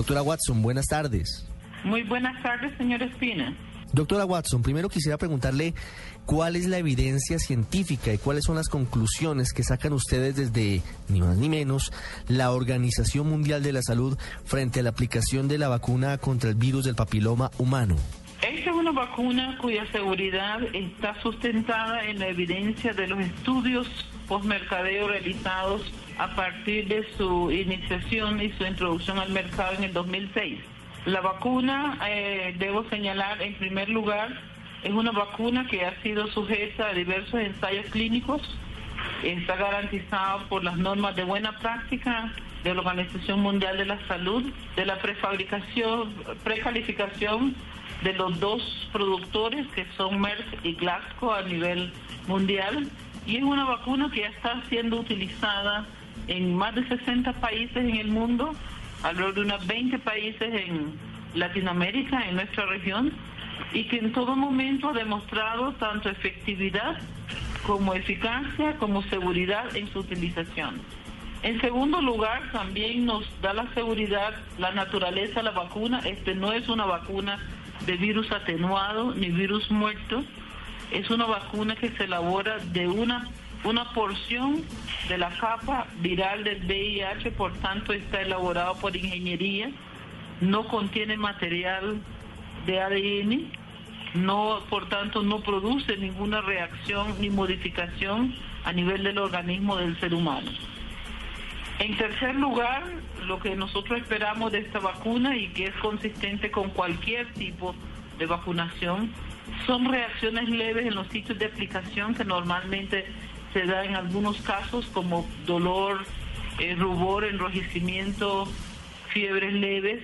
Doctora Watson, buenas tardes. Muy buenas tardes, señor Espina. Doctora Watson, primero quisiera preguntarle cuál es la evidencia científica y cuáles son las conclusiones que sacan ustedes desde, ni más ni menos, la Organización Mundial de la Salud frente a la aplicación de la vacuna contra el virus del papiloma humano. Esta es una vacuna cuya seguridad está sustentada en la evidencia de los estudios postmercadeo realizados a partir de su iniciación y su introducción al mercado en el 2006. La vacuna, eh, debo señalar en primer lugar, es una vacuna que ha sido sujeta a diversos ensayos clínicos, está garantizada por las normas de buena práctica de la Organización Mundial de la Salud, de la prefabricación, precalificación de los dos productores que son Merck y Glasgow a nivel mundial y es una vacuna que ya está siendo utilizada en más de 60 países en el mundo, alrededor de unos 20 países en Latinoamérica, en nuestra región, y que en todo momento ha demostrado tanto efectividad como eficacia, como seguridad en su utilización. En segundo lugar, también nos da la seguridad la naturaleza de la vacuna. Este no es una vacuna de virus atenuado ni virus muerto. Es una vacuna que se elabora de una, una porción de la capa viral del VIH, por tanto está elaborado por ingeniería, no contiene material de ADN, no, por tanto no produce ninguna reacción ni modificación a nivel del organismo del ser humano. En tercer lugar, lo que nosotros esperamos de esta vacuna y que es consistente con cualquier tipo de vacunación son reacciones leves en los sitios de aplicación que normalmente se da en algunos casos como dolor, eh, rubor, enrojecimiento, fiebres leves,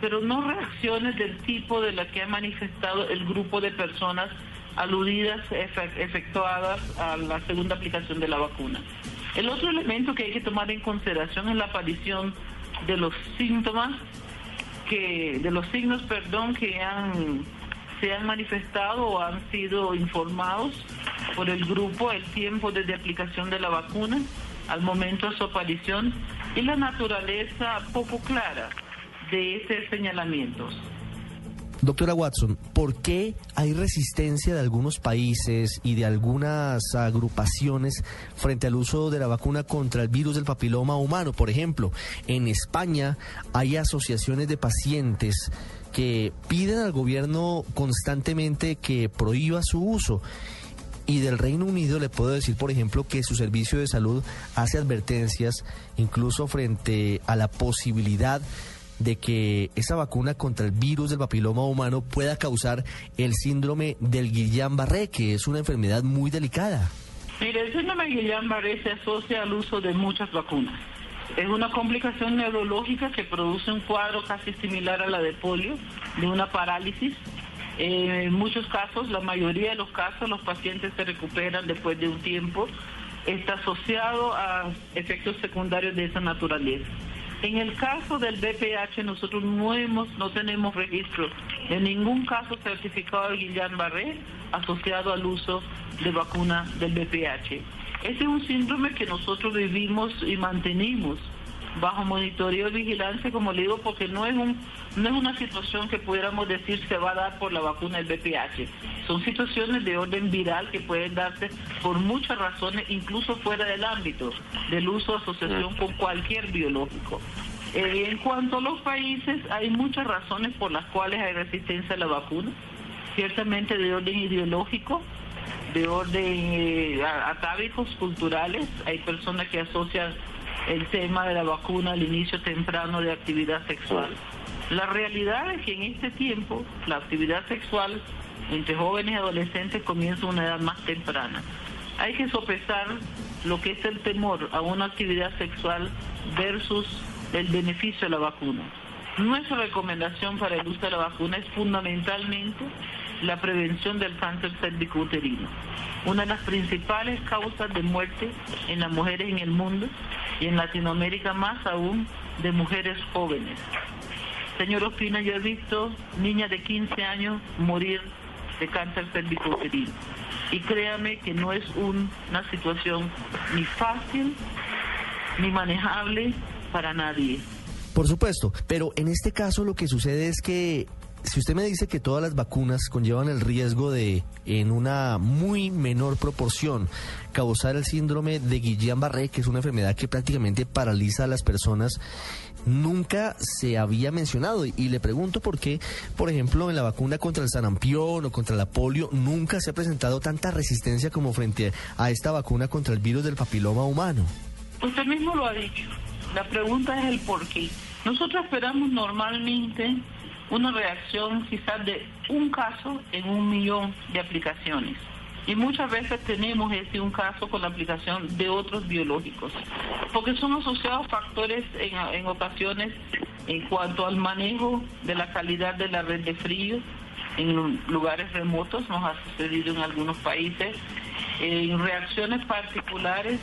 pero no reacciones del tipo de la que ha manifestado el grupo de personas aludidas, efectuadas a la segunda aplicación de la vacuna. El otro elemento que hay que tomar en consideración es la aparición de los síntomas que, de los signos, perdón, que han se han manifestado o han sido informados por el grupo el tiempo desde aplicación de la vacuna al momento de su aparición y la naturaleza poco clara de estos señalamientos. Doctora Watson, ¿por qué hay resistencia de algunos países y de algunas agrupaciones frente al uso de la vacuna contra el virus del papiloma humano? Por ejemplo, en España hay asociaciones de pacientes que piden al gobierno constantemente que prohíba su uso. Y del Reino Unido le puedo decir, por ejemplo, que su servicio de salud hace advertencias incluso frente a la posibilidad de que esa vacuna contra el virus del papiloma humano pueda causar el síndrome del Guillain-Barré, que es una enfermedad muy delicada. Mire, el síndrome de Guillain-Barré se asocia al uso de muchas vacunas. Es una complicación neurológica que produce un cuadro casi similar a la de polio, de una parálisis. en muchos casos, la mayoría de los casos, los pacientes se recuperan después de un tiempo. Está asociado a efectos secundarios de esa naturaleza. En el caso del BPH nosotros no hemos, no tenemos registro de ningún caso certificado de Guillain-Barré asociado al uso de vacuna del BPH. Este es un síndrome que nosotros vivimos y mantenimos bajo monitoreo y vigilancia, como le digo, porque no es un no es una situación que pudiéramos decir se va a dar por la vacuna del BPH. Son situaciones de orden viral que pueden darse por muchas razones, incluso fuera del ámbito del uso de asociación con cualquier biológico. Eh, en cuanto a los países, hay muchas razones por las cuales hay resistencia a la vacuna, ciertamente de orden ideológico, de orden eh, atávicos culturales, hay personas que asocian el tema de la vacuna al inicio temprano de actividad sexual. La realidad es que en este tiempo la actividad sexual entre jóvenes y adolescentes comienza a una edad más temprana. Hay que sopesar lo que es el temor a una actividad sexual versus el beneficio de la vacuna. Nuestra recomendación para el uso de la vacuna es fundamentalmente la prevención del cáncer cervicouterino, una de las principales causas de muerte en las mujeres en el mundo y en Latinoamérica más aún de mujeres jóvenes. Señor Ospina, yo he visto niñas de 15 años morir de cáncer cervicouterino y créame que no es una situación ni fácil ni manejable para nadie. Por supuesto, pero en este caso lo que sucede es que si usted me dice que todas las vacunas conllevan el riesgo de, en una muy menor proporción, causar el síndrome de Guillain-Barré, que es una enfermedad que prácticamente paraliza a las personas, nunca se había mencionado. Y le pregunto por qué, por ejemplo, en la vacuna contra el sarampión o contra la polio, nunca se ha presentado tanta resistencia como frente a esta vacuna contra el virus del papiloma humano. Usted mismo lo ha dicho. La pregunta es el por qué. Nosotros esperamos normalmente una reacción quizás de un caso en un millón de aplicaciones. Y muchas veces tenemos ese un caso con la aplicación de otros biológicos, porque son asociados factores en, en ocasiones en cuanto al manejo de la calidad de la red de frío en lugares remotos, nos ha sucedido en algunos países, en reacciones particulares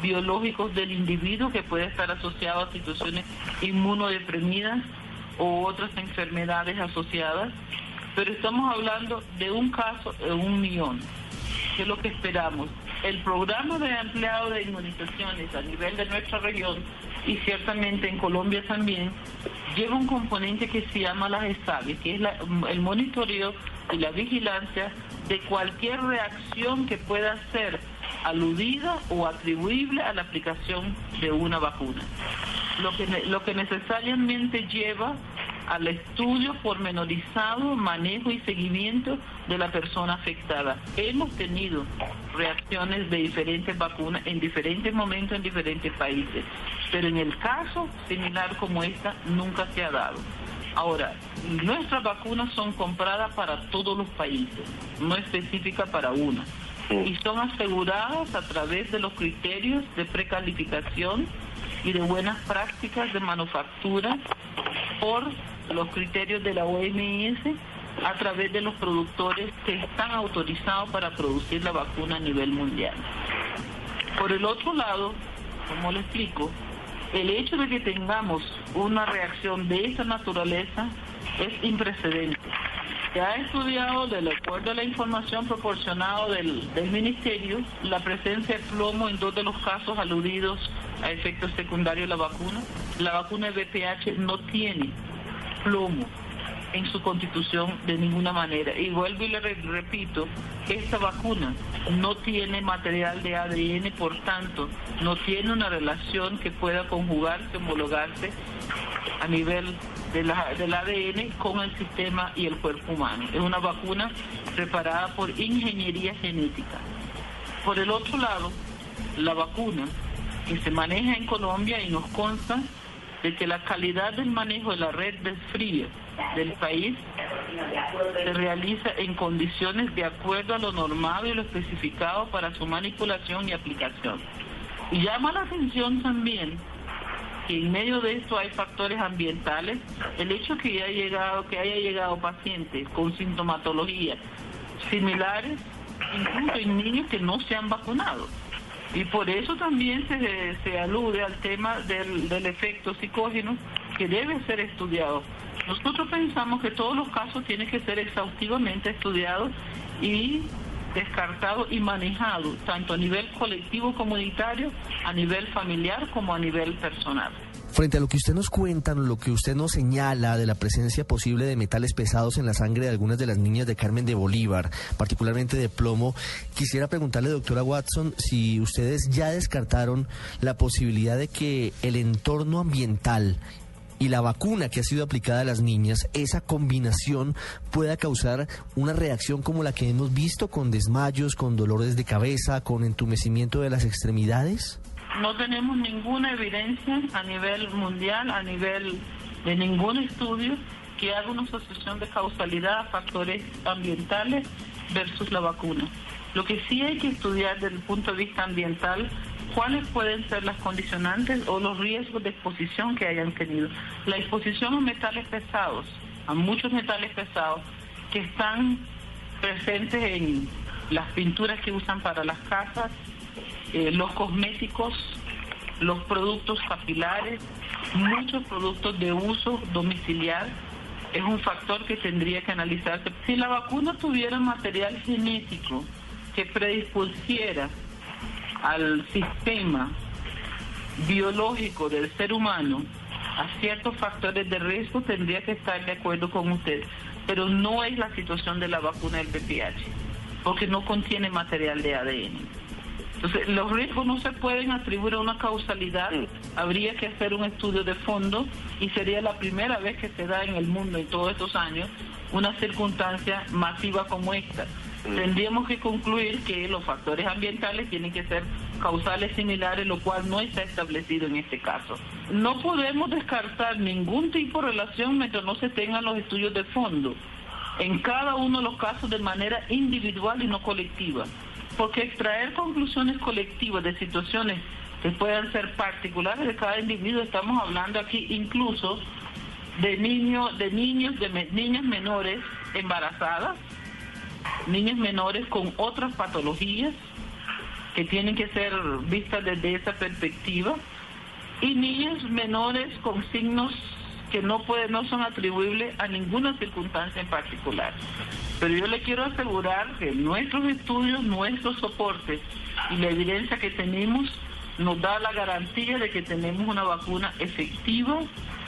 biológicos del individuo que puede estar asociado a situaciones inmunodeprimidas o otras enfermedades asociadas, pero estamos hablando de un caso de un millón, que es lo que esperamos. El programa de empleado de inmunizaciones a nivel de nuestra región y ciertamente en Colombia también lleva un componente que se llama la GESAVE, que es el monitoreo y la vigilancia de cualquier reacción que pueda ser aludida o atribuible a la aplicación de una vacuna. Lo que, lo que necesariamente lleva al estudio pormenorizado, manejo y seguimiento de la persona afectada. Hemos tenido reacciones de diferentes vacunas en diferentes momentos en diferentes países, pero en el caso similar como esta nunca se ha dado. Ahora, nuestras vacunas son compradas para todos los países, no específicas para una y son aseguradas a través de los criterios de precalificación y de buenas prácticas de manufactura por los criterios de la OMS a través de los productores que están autorizados para producir la vacuna a nivel mundial. Por el otro lado, como le explico, el hecho de que tengamos una reacción de esta naturaleza es imprecedente se ha estudiado, de acuerdo a la información proporcionada del, Ministerio, la presencia de plomo en dos de los casos aludidos a efectos secundarios de la vacuna. La vacuna de VPH no tiene plomo en su constitución de ninguna manera. Y vuelvo y le repito, esta vacuna no tiene material de ADN, por tanto, no tiene una relación que pueda conjugarse, homologarse a nivel del ADN con el sistema y el cuerpo humano. Es una vacuna preparada por ingeniería genética. Por el otro lado, la vacuna que se maneja en Colombia y nos consta de que la calidad del manejo de la red de frío del país se realiza en condiciones de acuerdo a lo normado y lo especificado para su manipulación y aplicación. Y llama la atención también que en medio de esto hay factores ambientales, el hecho que haya llegado, que haya llegado pacientes con sintomatología similares, incluso en niños que no se han vacunado. Y por eso también se, se alude al tema del, del efecto psicógeno que debe ser estudiado. Nosotros pensamos que todos los casos tienen que ser exhaustivamente estudiados y descartado y manejado tanto a nivel colectivo comunitario, a nivel familiar como a nivel personal. Frente a lo que usted nos cuenta, lo que usted nos señala de la presencia posible de metales pesados en la sangre de algunas de las niñas de Carmen de Bolívar, particularmente de plomo, quisiera preguntarle, doctora Watson, si ustedes ya descartaron la posibilidad de que el entorno ambiental y la vacuna que ha sido aplicada a las niñas, esa combinación pueda causar una reacción como la que hemos visto con desmayos, con dolores de cabeza, con entumecimiento de las extremidades? No tenemos ninguna evidencia a nivel mundial, a nivel de ningún estudio que haga una asociación de causalidad a factores ambientales versus la vacuna. Lo que sí hay que estudiar desde el punto de vista ambiental cuáles pueden ser las condicionantes o los riesgos de exposición que hayan tenido. La exposición a metales pesados, a muchos metales pesados que están presentes en las pinturas que usan para las casas, eh, los cosméticos, los productos capilares, muchos productos de uso domiciliar, es un factor que tendría que analizarse. Si la vacuna tuviera material genético que predispusiera al sistema biológico del ser humano a ciertos factores de riesgo, tendría que estar de acuerdo con usted. Pero no es la situación de la vacuna del PPH, porque no contiene material de ADN. Entonces, los riesgos no se pueden atribuir a una causalidad, habría que hacer un estudio de fondo y sería la primera vez que se da en el mundo en todos estos años una circunstancia masiva como esta. Tendríamos que concluir que los factores ambientales tienen que ser causales similares, lo cual no está establecido en este caso. No podemos descartar ningún tipo de relación mientras no se tengan los estudios de fondo, en cada uno de los casos de manera individual y no colectiva porque extraer conclusiones colectivas de situaciones que puedan ser particulares de cada individuo, estamos hablando aquí incluso de niños, de niños, de niñas menores embarazadas, niñas menores con otras patologías que tienen que ser vistas desde esa perspectiva y niñas menores con signos que no pueden, no son atribuibles a ninguna circunstancia en particular. Pero yo le quiero asegurar que nuestros estudios, nuestros soportes y la evidencia que tenemos nos da la garantía de que tenemos una vacuna efectiva,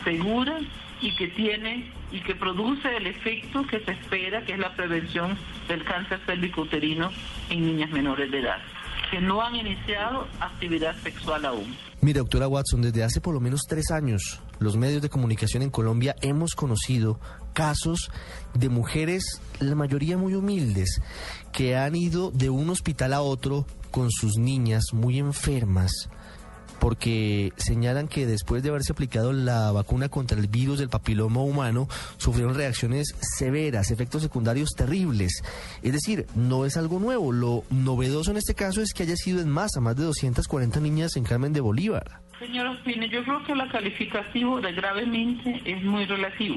segura y que tiene y que produce el efecto que se espera, que es la prevención del cáncer uterino en niñas menores de edad, que no han iniciado actividad sexual aún. Mire, doctora Watson, desde hace por lo menos tres años, los medios de comunicación en Colombia hemos conocido casos de mujeres, la mayoría muy humildes, que han ido de un hospital a otro con sus niñas muy enfermas porque señalan que después de haberse aplicado la vacuna contra el virus del papiloma humano, sufrieron reacciones severas, efectos secundarios terribles. Es decir, no es algo nuevo. Lo novedoso en este caso es que haya sido en masa, más de 240 niñas en Carmen de Bolívar. Señor Ospine, yo creo que la calificativo de gravemente es muy relativo.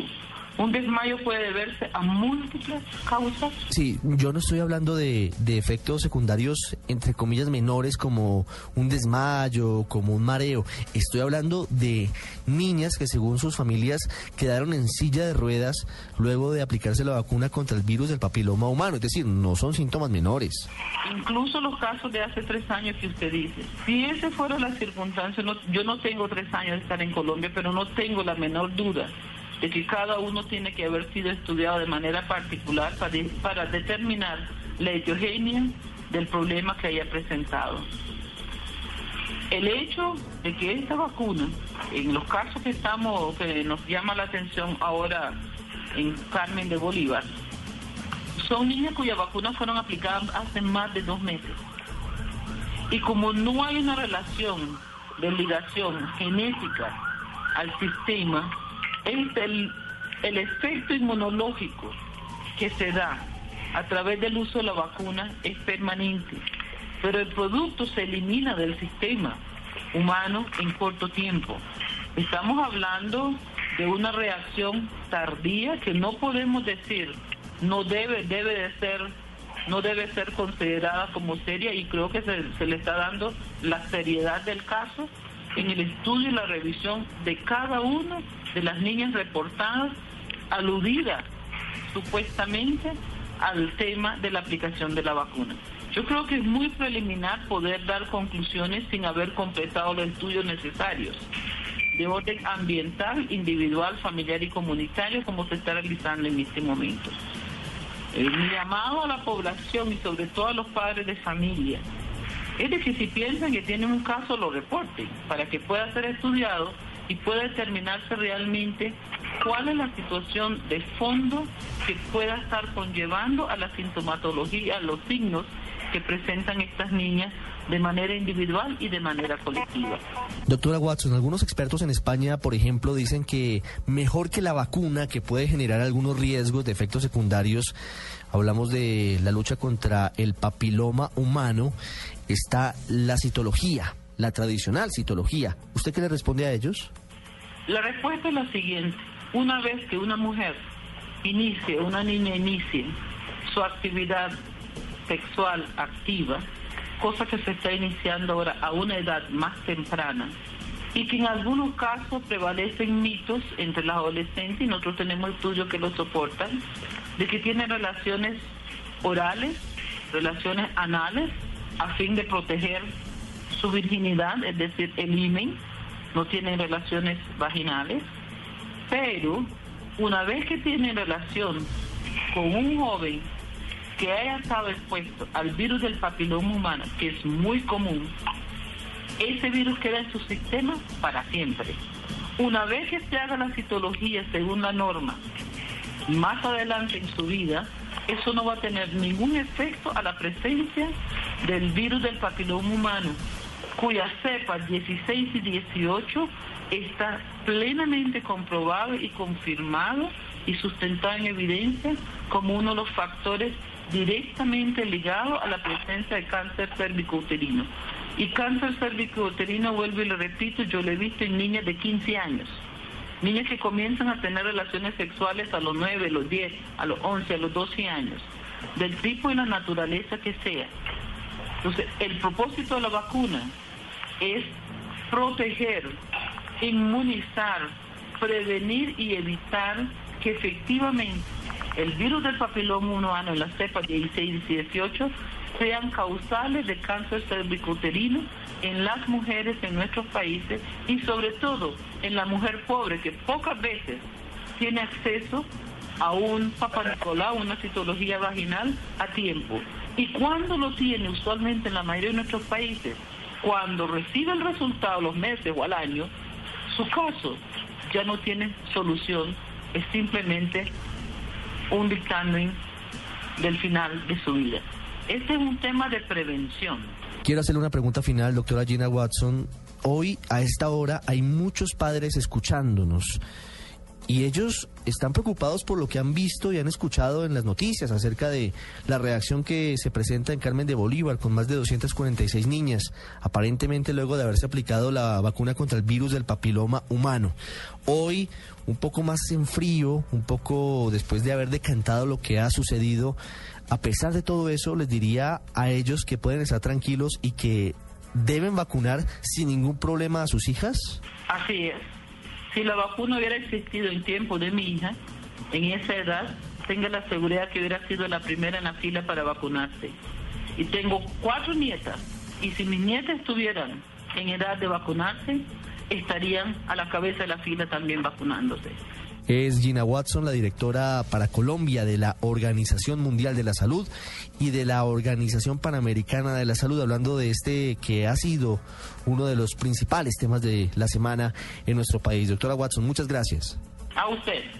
Un desmayo puede deberse a múltiples causas. Sí, yo no estoy hablando de, efectos secundarios, entre comillas, menores como un desmayo, como un mareo. Estoy hablando de niñas que según sus familias quedaron en silla de ruedas luego de aplicarse la vacuna contra el virus del papiloma humano. Es decir, no son síntomas menores. Incluso los casos de hace tres años que usted dice. Si ese fuera la circunstancia, yo no tengo tres años de estar en Colombia, pero no tengo la menor duda de que cada uno tiene que haber sido estudiado de manera particular para, para determinar la heterogénea del problema que haya presentado. El hecho de que esta vacuna, en los casos que estamos, que nos llama la atención ahora en Carmen de Bolívar, son niñas cuyas vacunas fueron aplicadas hace más de dos meses. Y como no hay una relación de ligación genética al sistema, el, el efecto inmunológico que se da a través del uso de la vacuna es permanente, pero el producto se elimina del sistema humano en corto tiempo. Estamos hablando de una reacción tardía que no podemos decir no debe debe de ser no debe ser considerada como seria y creo que se le está dando la seriedad del caso en el estudio y la revisión de cada uno de las niñas reportadas aludidas supuestamente al tema de la aplicación de la vacuna. Yo creo que es muy preliminar poder dar conclusiones sin haber completado los estudios necesarios de orden ambiental, individual, familiar y comunitario como se está realizando en este momento. El llamado a la población y sobre todo a los padres de familia es de que si piensan que tienen un caso lo reporten para que pueda ser estudiado y pueda determinarse realmente cuál es la situación de fondo que pueda estar conllevando a la sintomatología, a los signos que presentan estas niñas de manera individual y de manera colectiva. Doctora Watson, algunos expertos en España, por ejemplo, dicen que mejor que la vacuna, que puede generar algunos riesgos de efectos secundarios, hablamos de la lucha contra el papiloma humano, está la citología la tradicional citología. ¿Usted qué le responde a ellos? La respuesta es la siguiente. Una vez que una mujer inicie, una niña inicie su actividad sexual activa, cosa que se está iniciando ahora a una edad más temprana, y que en algunos casos prevalecen mitos entre las adolescentes, y nosotros tenemos estudios que lo soportan, de que tienen relaciones orales, relaciones anales, a fin de proteger su virginidad, es decir, el imen, no tienen relaciones vaginales, pero una vez que tienen relación con un joven que haya estado expuesto al virus del papiloma humano, que es muy común, ese virus queda en su sistema para siempre. Una vez que se haga la citología según la norma, más adelante en su vida, eso no va a tener ningún efecto a la presencia del virus del papiloma humano, cuya cepa 16 y 18 está plenamente comprobado y confirmado y sustentado en evidencia como uno de los factores directamente ligados a la presencia de cáncer cervicouterino. Y cáncer cervicouterino, vuelvo y lo repito, yo lo he visto en niñas de 15 años. Niñas que comienzan a tener relaciones sexuales a los 9, a los 10, a los 11, a los 12 años, del tipo y la naturaleza que sea. Entonces, el propósito de la vacuna es proteger, inmunizar, prevenir y evitar que efectivamente el virus del papiloma humano en la cepa 16 y 18 sean causales de cáncer cervicouterino en las mujeres en nuestros países y sobre todo en la mujer pobre que pocas veces tiene acceso a un Papa una citología vaginal a tiempo. Y cuando lo tiene, usualmente en la mayoría de nuestros países, cuando recibe el resultado los meses o al año, su caso ya no tiene solución, es simplemente un dictamen del final de su vida. Este es un tema de prevención. Quiero hacerle una pregunta final, doctora Gina Watson. Hoy, a esta hora, hay muchos padres escuchándonos. Y ellos están preocupados por lo que han visto y han escuchado en las noticias acerca de la reacción que se presenta en Carmen de Bolívar con más de 246 niñas, aparentemente luego de haberse aplicado la vacuna contra el virus del papiloma humano. Hoy, un poco más en frío, un poco después de haber decantado lo que ha sucedido, a pesar de todo eso, les diría a ellos que pueden estar tranquilos y que deben vacunar sin ningún problema a sus hijas. Así es si la vacuna hubiera existido en tiempo de mi hija, en esa edad, tenga la seguridad que hubiera sido la primera en la fila para vacunarse. Y tengo cuatro nietas, y si mis nietas estuvieran en edad de vacunarse, estarían a la cabeza de la fila también vacunándose. Es Gina Watson, la directora para Colombia de la Organización Mundial de la Salud y de la Organización Panamericana de la Salud, hablando de este que ha sido uno de los principales temas de la semana en nuestro país. Doctora Watson, muchas gracias. A usted.